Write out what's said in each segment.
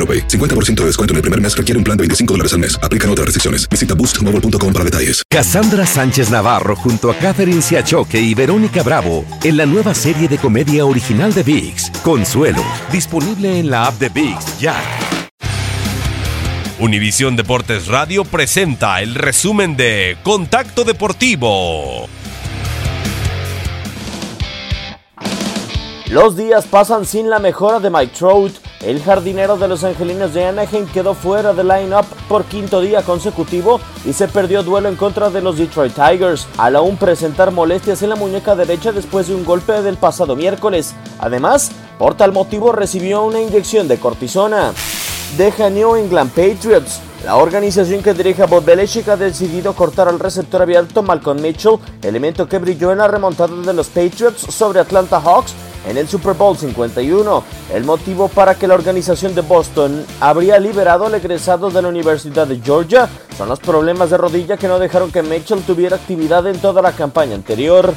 AroPay. 50% de descuento en el primer mes requiere un plan de 25 dólares al mes. Aplican otras restricciones. Visita boostmobile.com para detalles. Cassandra Sánchez Navarro junto a Catherine Siachoque y Verónica Bravo en la nueva serie de comedia original de VIX, Consuelo, disponible en la app de VIX ya. Univisión Deportes Radio presenta el resumen de Contacto Deportivo. Los días pasan sin la mejora de Mike Trout. El jardinero de los Angelinos de Anaheim quedó fuera del line-up por quinto día consecutivo y se perdió duelo en contra de los Detroit Tigers, al aún presentar molestias en la muñeca derecha después de un golpe del pasado miércoles. Además, por tal motivo recibió una inyección de cortisona. Deja New England Patriots. La organización que dirige a Bob Belichick ha decidido cortar al receptor abierto Malcolm Mitchell, elemento que brilló en la remontada de los Patriots sobre Atlanta Hawks en el Super Bowl 51. El motivo para que la organización de Boston habría liberado al egresado de la Universidad de Georgia son los problemas de rodilla que no dejaron que Mitchell tuviera actividad en toda la campaña anterior.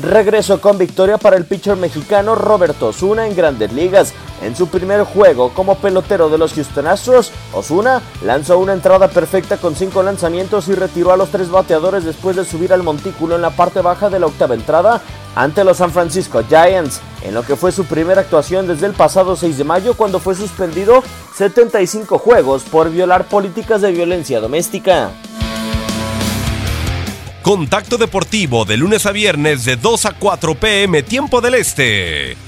Regreso con victoria para el pitcher mexicano Roberto Osuna en Grandes Ligas. En su primer juego como pelotero de los Houston Astros, Osuna lanzó una entrada perfecta con cinco lanzamientos y retiró a los tres bateadores después de subir al montículo en la parte baja de la octava entrada ante los San Francisco Giants, en lo que fue su primera actuación desde el pasado 6 de mayo cuando fue suspendido 75 juegos por violar políticas de violencia doméstica. Contacto Deportivo de lunes a viernes de 2 a 4 pm tiempo del Este.